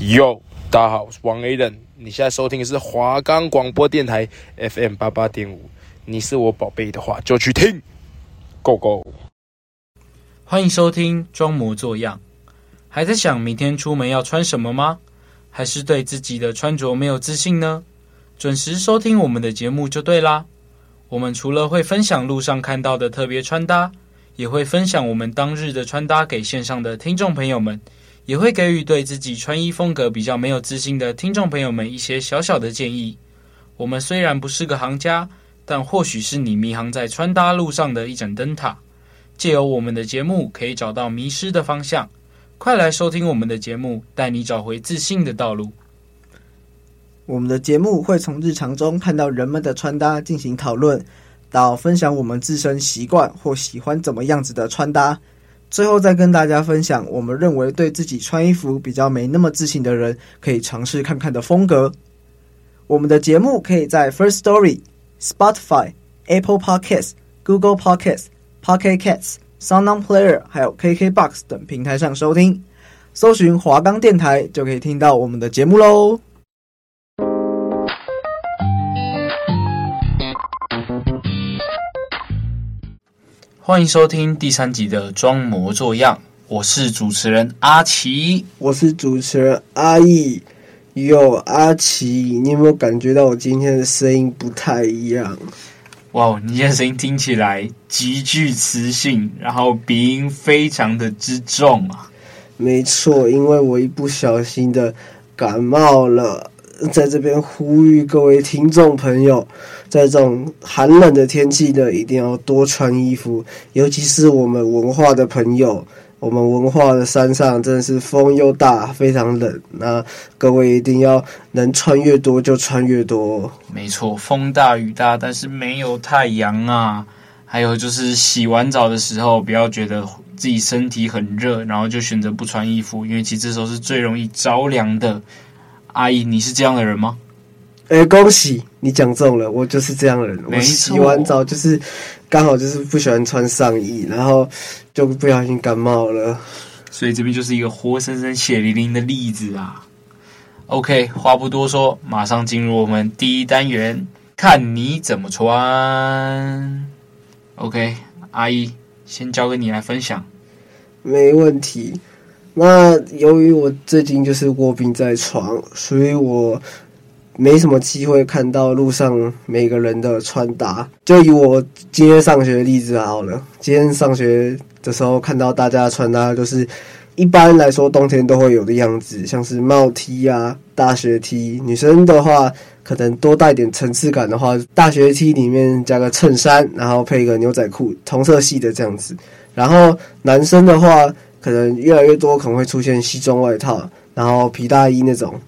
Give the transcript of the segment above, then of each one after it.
哟，大家好，我是王 A 你现在收听的是华冈广播电台 FM 八八点五。你是我宝贝的话，就去听。Go Go！欢迎收听装模作样。还在想明天出门要穿什么吗？还是对自己的穿着没有自信呢？准时收听我们的节目就对啦。我们除了会分享路上看到的特别穿搭，也会分享我们当日的穿搭给线上的听众朋友们，也会给予对自己穿衣风格比较没有自信的听众朋友们一些小小的建议。我们虽然不是个行家，但或许是你迷航在穿搭路上的一盏灯塔。借由我们的节目，可以找到迷失的方向。快来收听我们的节目，带你找回自信的道路。我们的节目会从日常中看到人们的穿搭进行讨论，到分享我们自身习惯或喜欢怎么样子的穿搭，最后再跟大家分享我们认为对自己穿衣服比较没那么自信的人可以尝试看看的风格。我们的节目可以在 First Story、Spotify、Apple Podcasts、Google Podcasts、Pocket Casts、SoundOn Player 还有 KKBox 等平台上收听，搜寻华冈电台就可以听到我们的节目喽。欢迎收听第三集的装模作样，我是主持人阿奇，我是主持人阿义。哟，阿奇，你有没有感觉到我今天的声音不太一样？哇，你今天声音听起来极具磁性，然后鼻音非常的之重啊。没错，因为我一不小心的感冒了。在这边呼吁各位听众朋友，在这种寒冷的天气呢，一定要多穿衣服，尤其是我们文化的朋友。我们文化的山上真的是风又大，非常冷。那各位一定要能穿越多就穿越多。没错，风大雨大，但是没有太阳啊。还有就是洗完澡的时候，不要觉得自己身体很热，然后就选择不穿衣服，因为其实这时候是最容易着凉的。阿姨，你是这样的人吗？哎、欸，恭喜你讲中了，我就是这样的人。我洗完澡就是刚好就是不喜欢穿上衣，然后就不小心感冒了。所以这边就是一个活生生血淋淋的例子啊。OK，话不多说，马上进入我们第一单元，看你怎么穿。OK，阿姨，先交给你来分享。没问题。那由于我最近就是卧病在床，所以我没什么机会看到路上每个人的穿搭。就以我今天上学的例子好了，今天上学的时候看到大家的穿搭，就是一般来说冬天都会有的样子，像是帽 T 啊、大学 T。女生的话，可能多带点层次感的话，大学 T 里面加个衬衫，然后配一个牛仔裤，同色系的这样子。然后男生的话。可能越来越多可能会出现西装外套，然后皮大衣那种，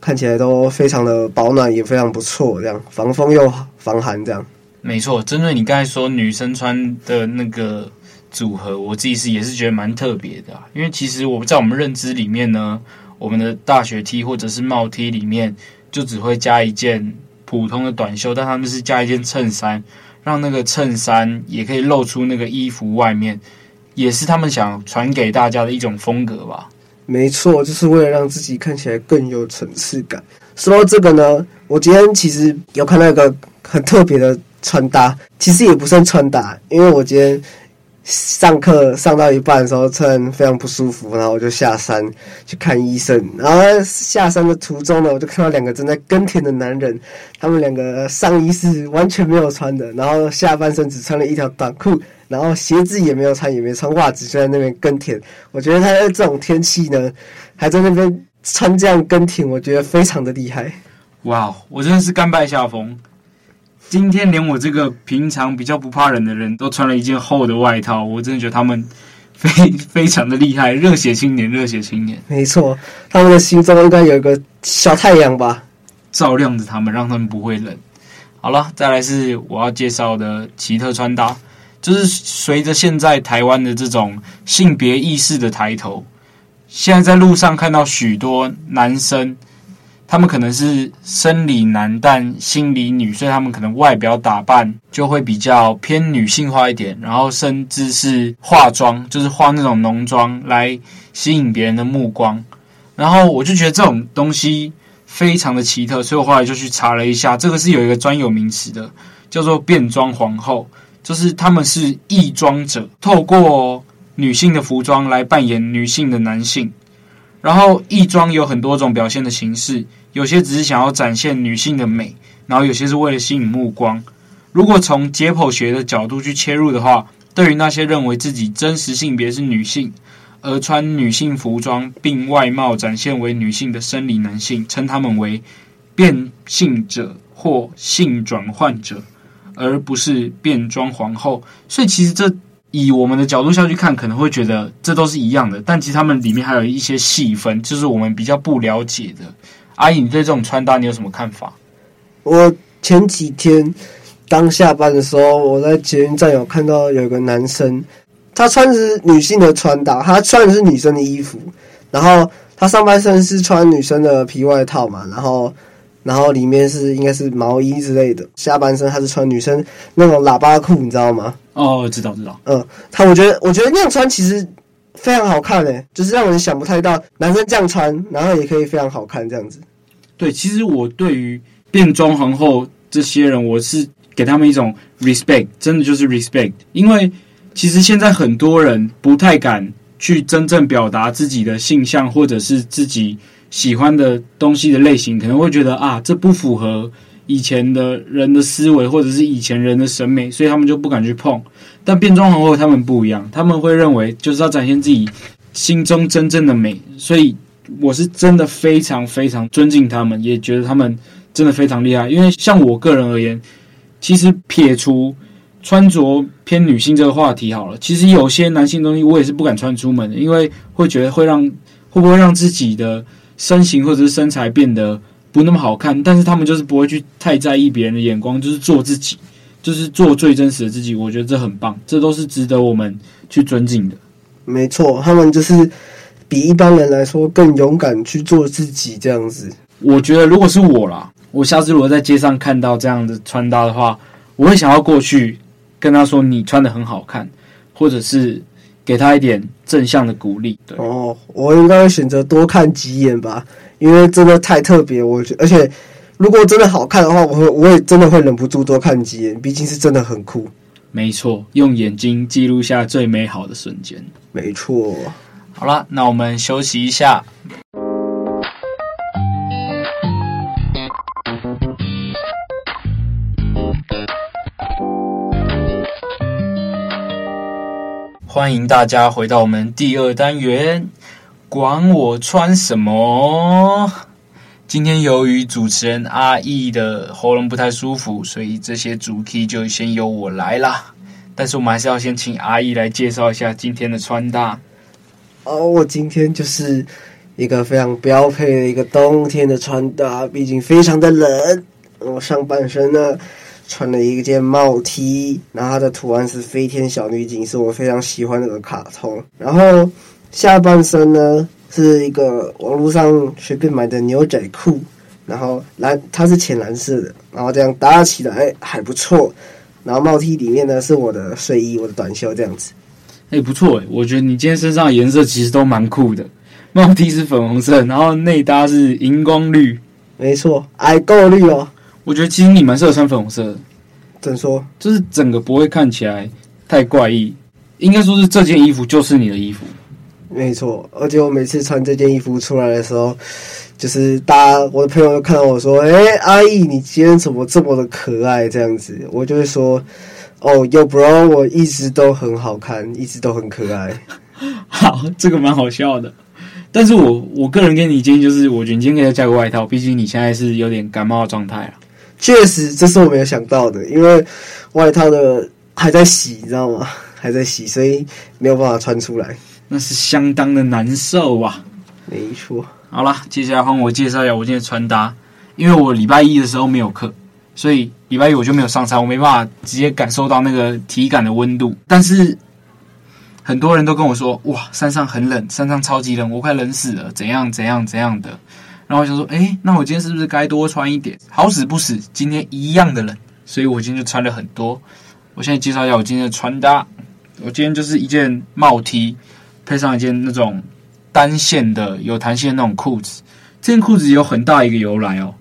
看起来都非常的保暖，也非常不错，这样防风又防寒，这样。没错，针对你刚才说女生穿的那个组合，我自己是也是觉得蛮特别的，因为其实我们在我们认知里面呢，我们的大学 T 或者是帽 T 里面就只会加一件普通的短袖，但他们是加一件衬衫，让那个衬衫也可以露出那个衣服外面。也是他们想传给大家的一种风格吧。没错，就是为了让自己看起来更有层次感。说到这个呢，我今天其实有看到一个很特别的穿搭，其实也不算穿搭，因为我今天。上课上到一半的时候，突然非常不舒服，然后我就下山去看医生。然后下山的途中呢，我就看到两个正在耕田的男人，他们两个上衣是完全没有穿的，然后下半身只穿了一条短裤，然后鞋子也没有穿，也没穿袜子，就在那边耕田。我觉得他在这种天气呢，还在那边穿这样耕田，我觉得非常的厉害。哇，我真的是甘拜下风。今天连我这个平常比较不怕冷的人都穿了一件厚的外套，我真的觉得他们非非常的厉害，热血青年，热血青年。没错，他们的心中应该有一个小太阳吧，照亮着他们，让他们不会冷。好了，再来是我要介绍的奇特穿搭，就是随着现在台湾的这种性别意识的抬头，现在在路上看到许多男生。他们可能是生理男，但心理女，所以他们可能外表打扮就会比较偏女性化一点，然后甚至是化妆，就是化那种浓妆来吸引别人的目光。然后我就觉得这种东西非常的奇特，所以我后来就去查了一下，这个是有一个专有名词的，叫做变装皇后，就是他们是异装者，透过女性的服装来扮演女性的男性。然后异装有很多种表现的形式，有些只是想要展现女性的美，然后有些是为了吸引目光。如果从解剖学的角度去切入的话，对于那些认为自己真实性别是女性，而穿女性服装并外貌展现为女性的生理男性，称他们为变性者或性转换者，而不是变装皇后。所以其实这。以我们的角度下去看，可能会觉得这都是一样的，但其实他们里面还有一些细分，就是我们比较不了解的。阿姨，你对这种穿搭你有什么看法？我前几天刚下班的时候，我在捷运站有看到有一个男生，他穿的是女性的穿搭，他穿的是女生的衣服，然后他上半身是穿女生的皮外套嘛，然后。然后里面是应该是毛衣之类的，下半身他是穿女生那种喇叭裤，你知道吗？哦，知道知道。嗯，他我觉得我觉得那样穿其实非常好看诶，就是让人想不太到男生这样穿，然后也可以非常好看这样子。对，其实我对于变装皇后这些人，我是给他们一种 respect，真的就是 respect，因为其实现在很多人不太敢去真正表达自己的性向，或者是自己。喜欢的东西的类型，可能会觉得啊，这不符合以前的人的思维，或者是以前人的审美，所以他们就不敢去碰。但变装皇后他们不一样，他们会认为就是要展现自己心中真正的美，所以我是真的非常非常尊敬他们，也觉得他们真的非常厉害。因为像我个人而言，其实撇除穿着偏女性这个话题好了，其实有些男性东西我也是不敢穿出门的，因为会觉得会让会不会让自己的。身形或者是身材变得不那么好看，但是他们就是不会去太在意别人的眼光，就是做自己，就是做最真实的自己。我觉得这很棒，这都是值得我们去尊敬的。没错，他们就是比一般人来说更勇敢去做自己这样子。我觉得如果是我啦，我下次如果在街上看到这样的穿搭的话，我会想要过去跟他说：“你穿的很好看”，或者是。给他一点正向的鼓励。对哦，我应该会选择多看几眼吧，因为真的太特别。我觉，而且如果真的好看的话，我会我也真的会忍不住多看几眼，毕竟是真的很酷。没错，用眼睛记录下最美好的瞬间。没错。好了，那我们休息一下。欢迎大家回到我们第二单元，管我穿什么。今天由于主持人阿义的喉咙不太舒服，所以这些主题就先由我来啦。但是我们还是要先请阿义来介绍一下今天的穿搭。哦，我今天就是一个非常标配的一个冬天的穿搭，毕竟非常的冷。我上半身呢。穿了一件帽 T，然后它的图案是飞天小女警，是我非常喜欢的个卡通。然后下半身呢是一个网络上随便买的牛仔裤，然后蓝它是浅蓝色的，然后这样搭起来哎还不错。然后帽 T 里面呢是我的睡衣，我的短袖这样子，哎不错哎，我觉得你今天身上的颜色其实都蛮酷的。帽 T 是粉红色，然后内搭是荧光绿，没错，矮够绿哦。我觉得其实你蛮适合穿粉红色的，怎么说？就是整个不会看起来太怪异，应该说是这件衣服就是你的衣服。没错，而且我每次穿这件衣服出来的时候，就是大家我的朋友都看到我说：“哎、欸，阿义，你今天怎么这么的可爱？”这样子，我就会说：“哦，Yo bro，我一直都很好看，一直都很可爱。”好，这个蛮好笑的。但是我我个人给你建议就是，我觉得你今天可以加个外套，毕竟你现在是有点感冒的状态啊。确实，这是我没有想到的，因为外套的还在洗，你知道吗？还在洗，所以没有办法穿出来，那是相当的难受啊。没错。好啦，接下来换我介绍一下我今天的穿搭。因为我礼拜一的时候没有课，所以礼拜一我就没有上山，我没办法直接感受到那个体感的温度。但是很多人都跟我说，哇，山上很冷，山上超级冷，我快冷死了，怎样怎样怎样的。然后我想说，哎，那我今天是不是该多穿一点？好死不死，今天一样的冷，所以我今天就穿了很多。我现在介绍一下我今天的穿搭。我今天就是一件帽 T，配上一件那种单线的有弹性的那种裤子。这件裤子有很大一个由来哦。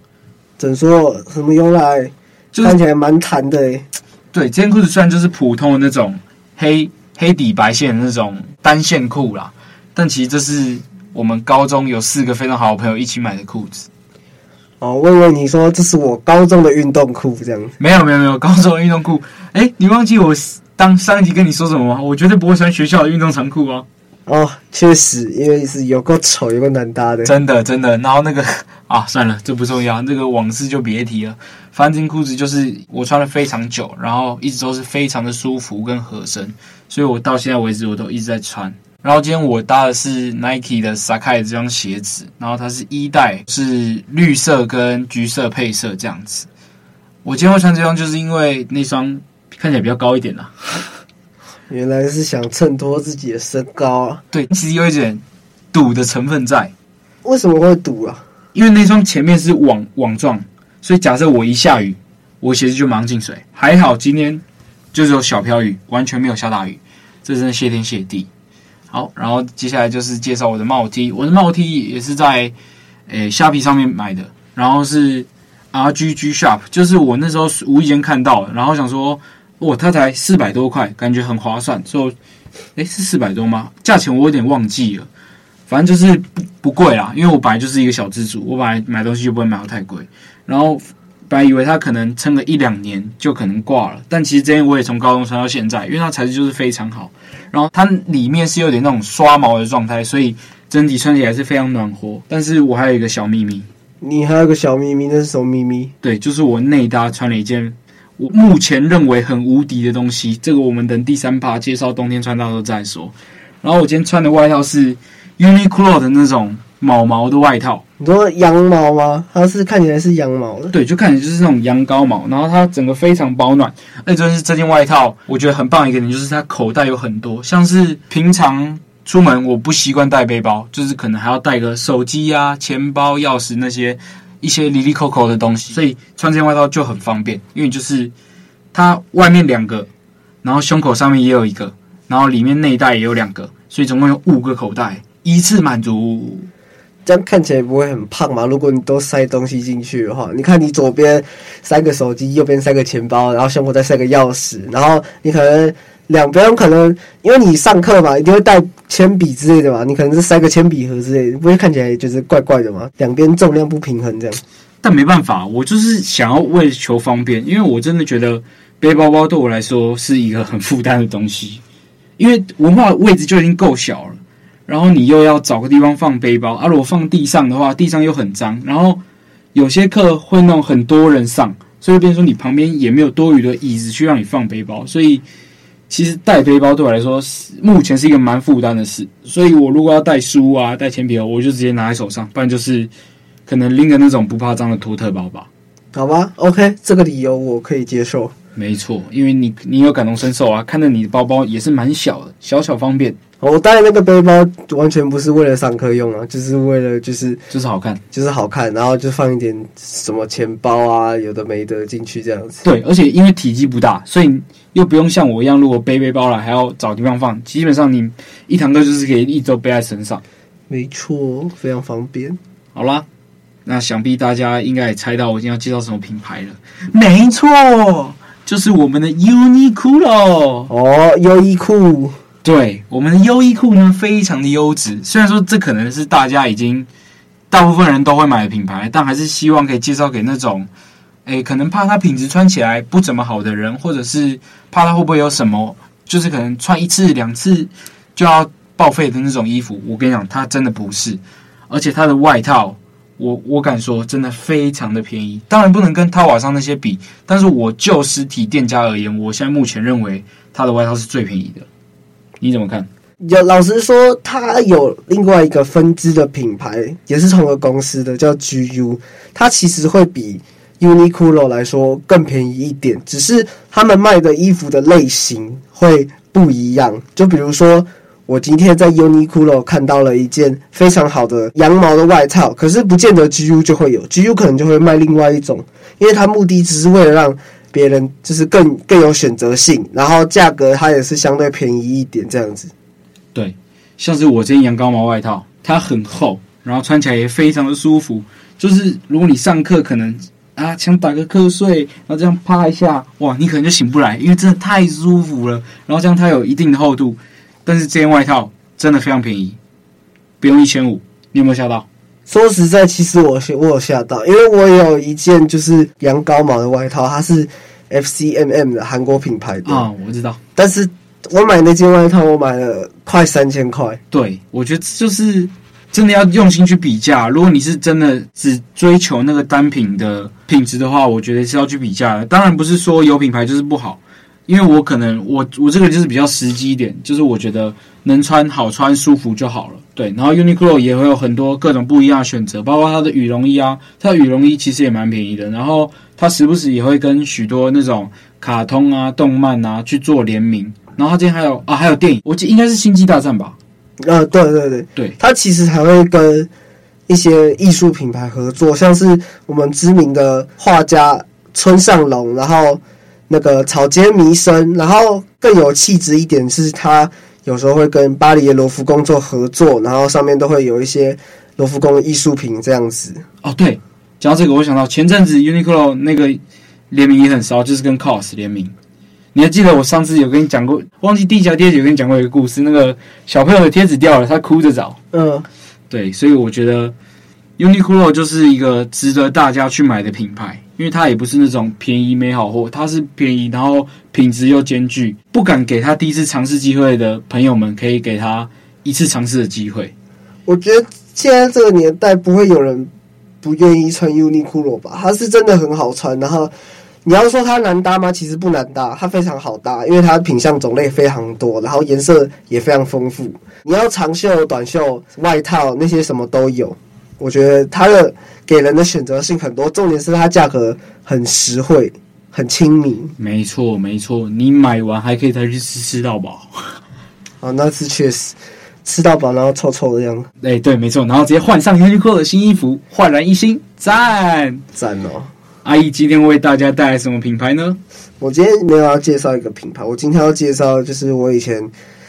怎说？什么由来？就是、看起来蛮弹的诶。对，这件裤子虽然就是普通的那种黑黑底白线的那种单线裤啦，但其实这是我们高中有四个非常好的朋友一起买的裤子。哦，我以为你说这是我高中的运动裤这样。没有没有没有，高中的运动裤。哎，你忘记我当上一集跟你说什么吗？我绝对不会穿学校的运动长裤哦。哦，确实，因为是有够丑，有够难搭的。真的真的，然后那个 啊，算了，这不重要，那个往事就别提了。反正这裤子就是我穿了非常久，然后一直都是非常的舒服跟合身，所以我到现在为止我都一直在穿。然后今天我搭的是 Nike 的 Sakai 这双鞋子，然后它是一代，是绿色跟橘色配色这样子。我今天会穿这双，就是因为那双看起来比较高一点啦。原来是想衬托自己的身高啊。对，其实有一点赌的成分在。为什么会赌啊？因为那双前面是网网状，所以假设我一下雨，我鞋子就马上进水。还好今天就是有小飘雨，完全没有下大雨，这真的谢天谢地。好，然后接下来就是介绍我的帽 T，我的帽 T 也是在诶虾皮上面买的，然后是 RGG Shop，就是我那时候无意间看到，然后想说，哇，它才四百多块，感觉很划算，就诶是四百多吗？价钱我有点忘记了，反正就是不不贵啦，因为我本来就是一个小资主，我本来买东西就不会买得太贵，然后。本来以为它可能撑个一两年就可能挂了，但其实这件我也从高中穿到现在，因为它材质就是非常好。然后它里面是有点那种刷毛的状态，所以整体穿起来是非常暖和。但是我还有一个小秘密，你还有个小秘密，那是什么秘密？对，就是我内搭穿了一件我目前认为很无敌的东西。这个我们等第三趴介绍冬天穿搭的时候再说。然后我今天穿的外套是 Uniqlo 的那种。毛毛的外套，你说羊毛吗？它是看起来是羊毛的，对，就看起来就是那种羊羔毛，然后它整个非常保暖。那就是这件外套，我觉得很棒一个点就是它口袋有很多，像是平常出门我不习惯带背包，就是可能还要带个手机啊、钱包、钥匙那些一些哩哩扣扣的东西，所以穿这件外套就很方便，因为就是它外面两个，然后胸口上面也有一个，然后里面内袋也有两个，所以总共有五个口袋，一次满足。这样看起来不会很胖嘛？如果你都塞东西进去的话，你看你左边塞个手机，右边塞个钱包，然后胸口再塞个钥匙，然后你可能两边可能因为你上课嘛，一定会带铅笔之类的嘛，你可能是塞个铅笔盒之类的，不会看起来就是怪怪的嘛？两边重量不平衡这样。但没办法，我就是想要为求方便，因为我真的觉得背包包对我来说是一个很负担的东西，因为文化位置就已经够小了。然后你又要找个地方放背包，啊，如果放地上的话，地上又很脏。然后有些课会弄很多人上，所以变成说你旁边也没有多余的椅子去让你放背包。所以其实带背包对我来说是，目前是一个蛮负担的事。所以我如果要带书啊、带铅笔，我就直接拿在手上，不然就是可能拎个那种不怕脏的托特包吧。好吧，OK，这个理由我可以接受。没错，因为你你有感同身受啊，看着你的包包也是蛮小的，小巧方便。我带那个背包完全不是为了上课用啊，就是为了就是就是好看，就是好看，然后就放一点什么钱包啊，有的没的进去这样子。对，而且因为体积不大，所以又不用像我一样，如果背背包了还要找地方放，基本上你一堂课就是可以一周背在身上。没错，非常方便。好啦，那想必大家应该也猜到我今天要介绍什么品牌了。没错。就是我们的优衣库喽！哦，优衣库，对，我们的优衣库呢，非常的优质。虽然说这可能是大家已经大部分人都会买的品牌，但还是希望可以介绍给那种，诶，可能怕它品质穿起来不怎么好的人，或者是怕它会不会有什么，就是可能穿一次两次就要报废的那种衣服。我跟你讲，它真的不是，而且它的外套。我我敢说，真的非常的便宜。当然不能跟淘宝上那些比，但是我就实体店家而言，我现在目前认为它的外套是最便宜的。你怎么看？有老实说，它有另外一个分支的品牌，也是同个公司的，叫 GU。它其实会比 Uniqlo 来说更便宜一点，只是他们卖的衣服的类型会不一样。就比如说。我今天在 Uniqlo 看到了一件非常好的羊毛的外套，可是不见得 GU 就会有，GU 可能就会卖另外一种，因为它目的只是为了让别人就是更更有选择性，然后价格它也是相对便宜一点这样子。对，像是我这件羊羔毛外套，它很厚，然后穿起来也非常的舒服。就是如果你上课可能啊想打个瞌睡，然后这样趴一下，哇，你可能就醒不来，因为真的太舒服了。然后这样它有一定的厚度，但是这件外套真的非常便宜，不用一千五。你有没有吓到？说实在，其实我我有吓到，因为我有一件就是羊羔毛的外套，它是 FCMM 的韩国品牌的啊，我知道。但是我买那件外套，我买了快三千块。对，我觉得就是。真的要用心去比价。如果你是真的只追求那个单品的品质的话，我觉得是要去比价的。当然不是说有品牌就是不好，因为我可能我我这个就是比较实际一点，就是我觉得能穿好穿舒服就好了。对，然后 Uniqlo 也会有很多各种不一样的选择，包括它的羽绒衣啊，它的羽绒衣其实也蛮便宜的。然后它时不时也会跟许多那种卡通啊、动漫啊去做联名。然后它今天还有啊，还有电影，我记得应该是星际大战吧。呃，对对对对，它其实还会跟一些艺术品牌合作，像是我们知名的画家村上隆，然后那个草间弥生，然后更有气质一点是，他有时候会跟巴黎的罗浮宫做合作，然后上面都会有一些罗浮宫的艺术品这样子。哦，对，讲到这个，我想到前阵子 Uniqlo 那个联名也很骚，就是跟 COS 联名。你还记得我上次有跟你讲过，忘记第一条贴纸有跟你讲过一个故事，那个小朋友的贴纸掉了，他哭着找。嗯，对，所以我觉得 Uniqlo 就是一个值得大家去买的品牌，因为它也不是那种便宜没好货，它是便宜，然后品质又兼具。不敢给他第一次尝试机会的朋友们，可以给他一次尝试的机会。我觉得现在这个年代不会有人不愿意穿 Uniqlo 吧？它是真的很好穿，然后。你要说它难搭吗？其实不难搭，它非常好搭，因为它品相种类非常多，然后颜色也非常丰富。你要长袖、短袖、外套那些什么都有。我觉得它的给人的选择性很多，重点是它价格很实惠、很亲民。没错，没错，你买完还可以再去吃吃到饱。啊，那次确实吃到饱，然后臭臭的样子。哎，对，没错，然后直接换上 Uniqlo 的新衣服，焕然一新，赞赞哦！阿姨今天为大家带来什么品牌呢？我今天没有要介绍一个品牌，我今天要介绍就是我以前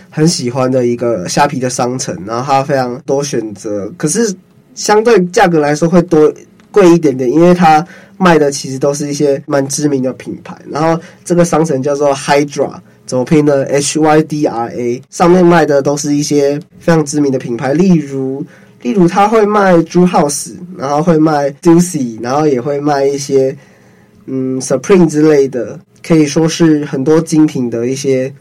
很喜欢的一个虾皮的商城，然后它非常多选择，可是相对价格来说会多贵一点点，因为它卖的其实都是一些蛮知名的品牌。然后这个商城叫做 Hydra，怎么拼呢？H Y D R A，上面卖的都是一些非常知名的品牌，例如。例如，他会卖 Drew House，然后会卖 Ducy，然后也会卖一些嗯 Supreme 之类的，可以说是很多精品的一些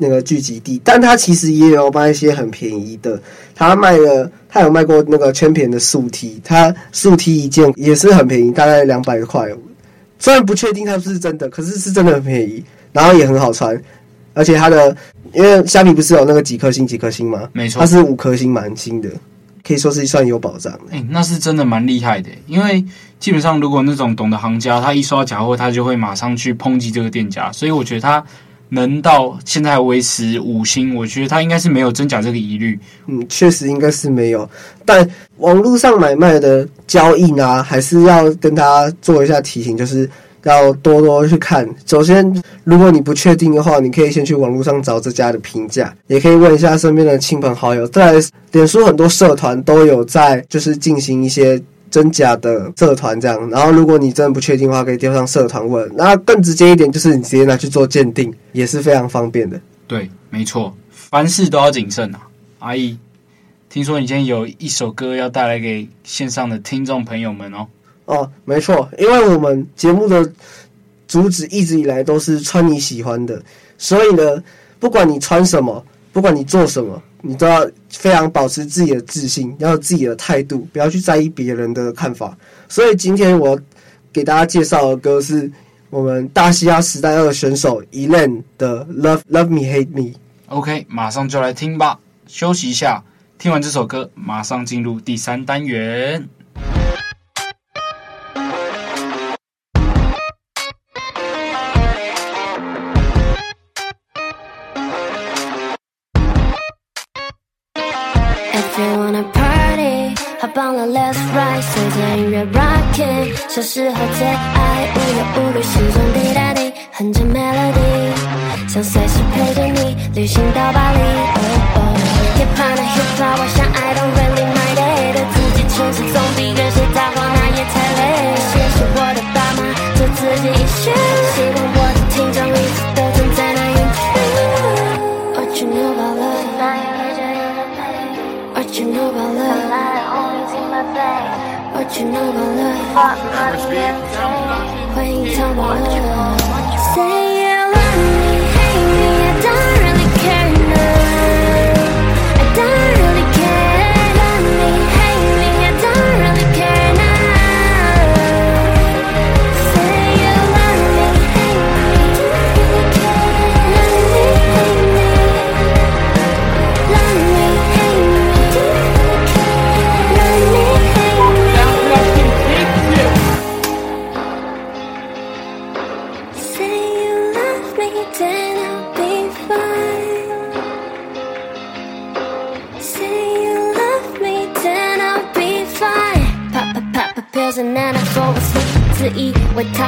那个聚集地。但它其实也有卖一些很便宜的，他卖了，他有卖过那个 Champion 的素 T，他素 T 一件也是很便宜，大概两百块。虽然不确定它是不是真的，可是是真的很便宜，然后也很好穿，而且它的因为虾米不是有那个几颗星几颗星吗？没错，它是五颗星满星的。可以说是算有保障的。哎，那是真的蛮厉害的。因为基本上，如果那种懂的行家，他一刷假货，他就会马上去抨击这个店家。所以我觉得他能到现在维持五星，我觉得他应该是没有真假这个疑虑。嗯，确实应该是没有。但网络上买卖的交易呢，还是要跟大家做一下提醒，就是。要多多去看。首先，如果你不确定的话，你可以先去网络上找这家的评价，也可以问一下身边的亲朋好友。在脸书很多社团都有在，就是进行一些真假的社团这样。然后，如果你真的不确定的话，可以丢上社团问。那更直接一点，就是你直接拿去做鉴定，也是非常方便的。对，没错，凡事都要谨慎啊。阿姨，听说你今天有一首歌要带来给线上的听众朋友们哦。哦，没错，因为我们节目的主旨一直以来都是穿你喜欢的，所以呢，不管你穿什么，不管你做什么，你都要非常保持自己的自信，要有自己的态度，不要去在意别人的看法。所以今天我给大家介绍的歌是我们大西洋时代二选手 Elen 的 Love Love Me Hate Me。OK，马上就来听吧，休息一下，听完这首歌，马上进入第三单元。Let's ride，随着音乐 rocking，小时候最爱无忧无虑，心中滴答滴。哼着 melody，想随时陪着你旅行到巴黎。Hip hop hip hop，我想 I don't really 放耳，的回忆交。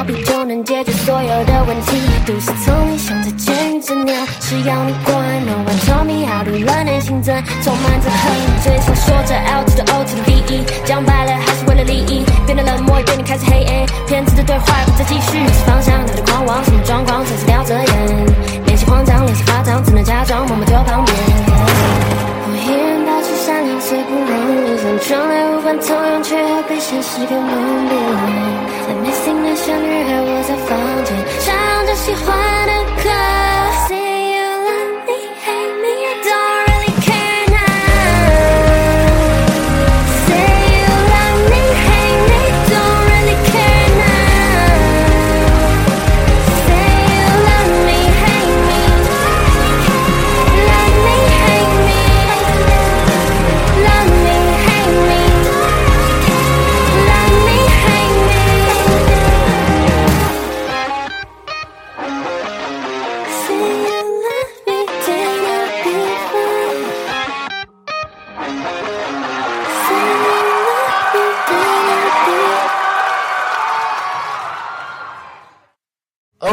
会逃避就能解决所有的问题。都市丛林像在监狱之鸟，只要你管。No one told me how to run 内心真充满着恨，嘴上说着 L to the O to the V E，讲白了还是为了利益。变得冷漠也变得开始黑暗，骗子的对话不再继续。是方向，带着狂妄，什么状况？总是叼着烟，练习慌张，脸色发张，只能假装默默丢旁边。我依然保持善良，虽不容易，像窗帘无法通用，却又被现实给蒙蔽。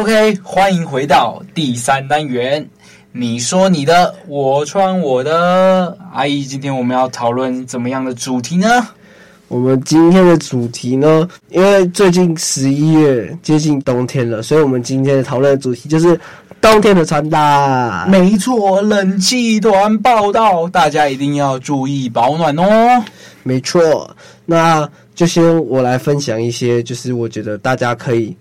OK，欢迎回到第三单元。你说你的，我穿我的。阿姨，今天我们要讨论怎么样的主题呢？我们今天的主题呢，因为最近十一月接近冬天了，所以我们今天的讨论的主题就是冬天的穿搭。没错，冷气团报道，大家一定要注意保暖哦。没错，那就先我来分享一些，就是我觉得大家可以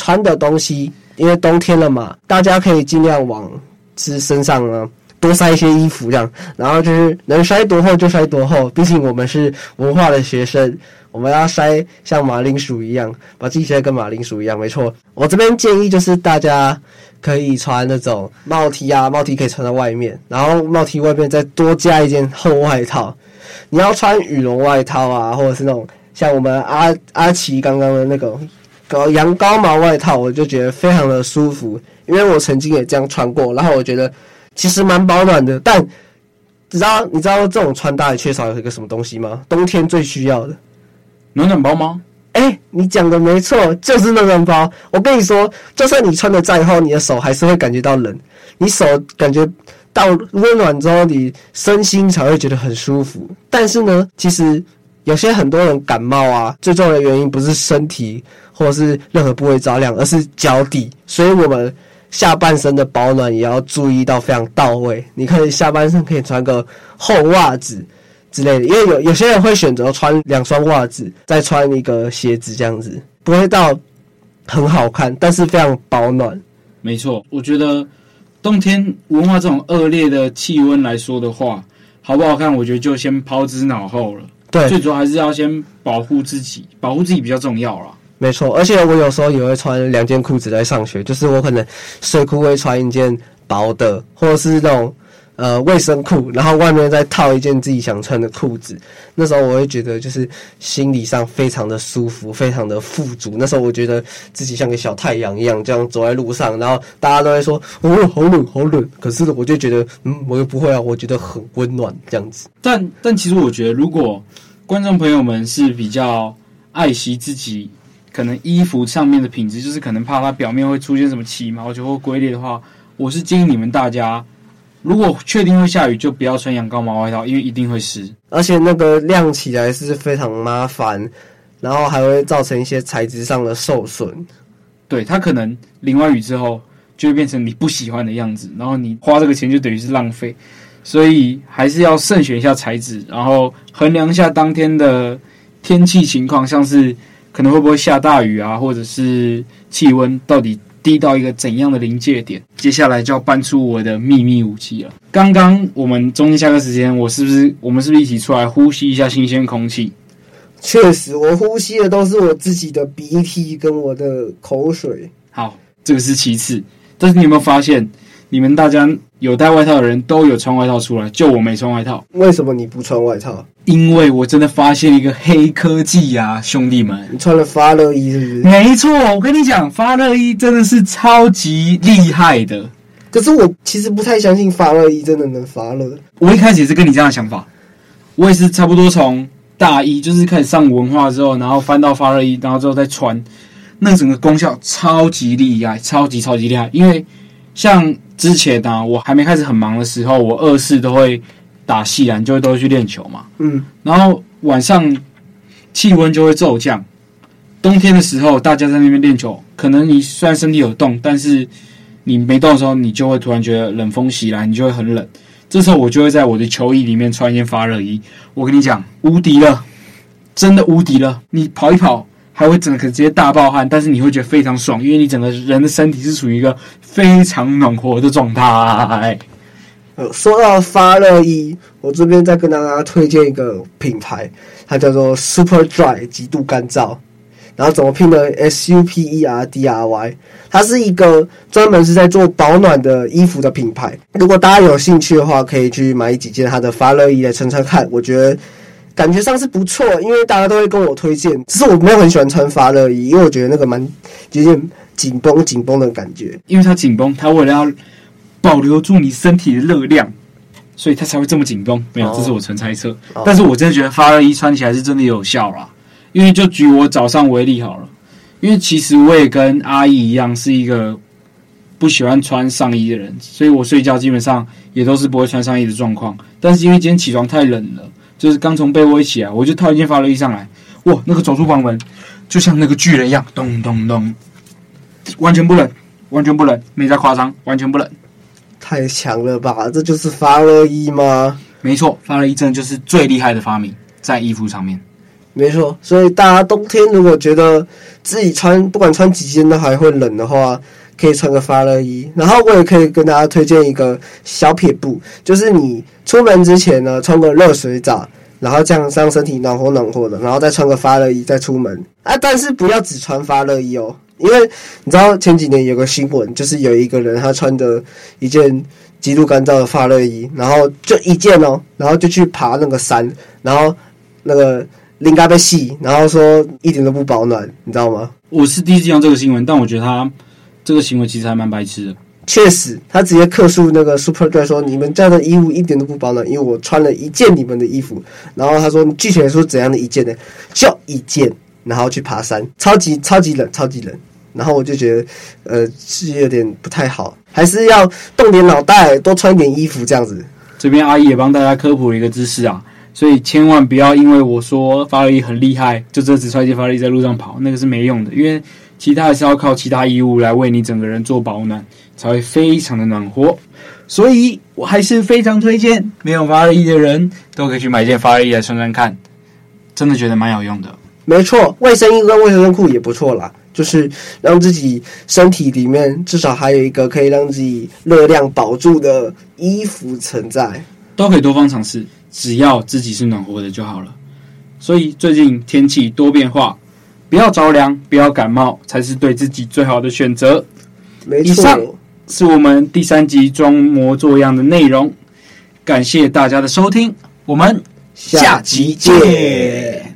穿的东西。因为冬天了嘛，大家可以尽量往是身上呢多塞一些衣服，这样，然后就是能塞多厚就塞多厚。毕竟我们是文化的学生，我们要塞像马铃薯一样，把自己塞跟马铃薯一样。没错，我这边。建议就是大家可以穿那种帽 T 啊，帽 T 可以穿在外面，然后帽 T 外面再多加一件厚外套。你要穿羽绒外套啊，或者是那种像我们阿阿奇刚刚的那个。羊羔毛外套，我就觉得非常的舒服，因为我曾经也这样穿过，然后我觉得其实蛮保暖的。但你知道你知道这种穿搭也缺少一个什么东西吗？冬天最需要的暖暖包吗？哎、你讲的没错，就是暖暖包。我跟你说，就算你穿的再厚，你的手还是会感觉到冷。你手感觉到温暖之后，你身心才会觉得很舒服。但是呢，其实有些很多人感冒啊，最重要的原因不是身体。或者是任何部位着凉，而是脚底，所以我们下半身的保暖也要注意到非常到位。你可以下半身可以穿个厚袜子之类的，因为有有些人会选择穿两双袜子，再穿一个鞋子这样子，不会到很好看，但是非常保暖。没错，我觉得冬天文化这种恶劣的气温来说的话，好不好看，我觉得就先抛之脑后了。对，最主要还是要先保护自己，保护自己比较重要啦。没错，而且我有时候也会穿两件裤子在上学，就是我可能睡裤会穿一件薄的，或者是那种呃卫生裤，然后外面再套一件自己想穿的裤子。那时候我会觉得就是心理上非常的舒服，非常的富足。那时候我觉得自己像个小太阳一样，这样走在路上，然后大家都会说哦，好冷好冷，可是我就觉得嗯，我又不会啊，我觉得很温暖这样子。但但其实我觉得，如果观众朋友们是比较爱惜自己。可能衣服上面的品质，就是可能怕它表面会出现什么起毛球或龟裂的话，我是建议你们大家，如果确定会下雨，就不要穿羊羔毛外套，因为一定会湿，而且那个晾起来是非常麻烦，然后还会造成一些材质上的受损。对，它可能淋完雨之后就会变成你不喜欢的样子，然后你花这个钱就等于是浪费，所以还是要慎选一下材质，然后衡量一下当天的天气情况，像是。可能会不会下大雨啊，或者是气温到底低到一个怎样的临界点？接下来就要搬出我的秘密武器了。刚刚我们中间下课时间，我是不是我们是不是一起出来呼吸一下新鲜空气？确实，我呼吸的都是我自己的鼻涕跟我的口水。好，这个是其次，但是你有没有发现，你们大家有带外套的人都有穿外套出来，就我没穿外套。为什么你不穿外套？因为我真的发现一个黑科技呀、啊，兄弟们！你穿了发热衣是不是？没错，我跟你讲，发热衣真的是超级厉害的。可是我其实不太相信发热衣真的能发热。我一开始也是跟你这样的想法，我也是差不多从大一就是开始上文化之后，然后翻到发热衣，然后之后再穿，那整个功效超级厉害，超级超级厉害。因为像之前呢、啊，我还没开始很忙的时候，我二四都会。打系篮就会都去练球嘛，嗯，然后晚上气温就会骤降。冬天的时候，大家在那边练球，可能你虽然身体有动，但是你没动的时候，你就会突然觉得冷风袭来，你就会很冷。这时候我就会在我的球衣里面穿一件发热衣。我跟你讲，无敌了，真的无敌了！你跑一跑，还会整个直接大爆汗，但是你会觉得非常爽，因为你整个人的身体是处于一个非常暖和的状态。呃说到发热衣，我这边再跟大家推荐一个品牌，它叫做 Super Dry，极度干燥。然后怎么拼呢？S U P E R D R Y，它是一个专门是在做保暖的衣服的品牌。如果大家有兴趣的话，可以去买几件它的发热衣来穿穿看。我觉得感觉上是不错，因为大家都会跟我推荐。只是我没有很喜欢穿发热衣，因为我觉得那个蛮有点紧绷紧绷的感觉。因为它紧绷，它为了要。保留住你身体的热量，所以它才会这么紧绷。没有，这是我纯猜测。Oh. 但是我真的觉得发热衣穿起来是真的有效啦。因为就举我早上为例好了，因为其实我也跟阿姨一样是一个不喜欢穿上衣的人，所以我睡觉基本上也都是不会穿上衣的状况。但是因为今天起床太冷了，就是刚从被窝一起来，我就套一件发热衣上来，哇，那个走出房门就像那个巨人一样，咚咚咚，完全不冷，完全不冷，没在夸张，完全不冷。太强了吧！这就是发热衣吗？没错，发热衣真的就是最厉害的发明，在衣服上面。没错，所以大家冬天如果觉得自己穿不管穿几件都还会冷的话，可以穿个发热衣。然后我也可以跟大家推荐一个小撇步，就是你出门之前呢，穿个热水澡，然后这样让身体暖和暖和的，然后再穿个发热衣再出门。啊，但是不要只穿发热衣哦。因为你知道前几年有个新闻，就是有一个人他穿着一件极度干燥的发热衣，然后就一件哦，然后就去爬那个山，然后那个淋嘎被细，然后说一点都不保暖，你知道吗？我是第一次听到这个新闻，但我觉得他这个行为其实还蛮白痴的。确实，他直接客诉那个 Superdry 说，你们家的衣物一点都不保暖，因为我穿了一件你们的衣服。然后他说，你具体来说怎样的一件呢？就一件，然后去爬山，超级超级冷，超级冷。然后我就觉得，呃，是有点不太好，还是要动点脑袋，多穿点衣服这样子。这边阿姨也帮大家科普了一个知识啊，所以千万不要因为我说发力很厉害，就这只穿一件发热衣在路上跑，那个是没用的，因为其他还是要靠其他衣物来为你整个人做保暖，才会非常的暖和。所以我还是非常推荐没有发热衣的人都可以去买一件发热衣来穿穿看，真的觉得蛮有用的。没错，卫生衣跟卫生裤也不错啦。就是让自己身体里面至少还有一个可以让自己热量保住的衣服存在，都可以多方尝试，只要自己是暖和的就好了。所以最近天气多变化，不要着凉，不要感冒，才是对自己最好的选择。没错。以上是我们第三集装模作样的内容，感谢大家的收听，我们下集见。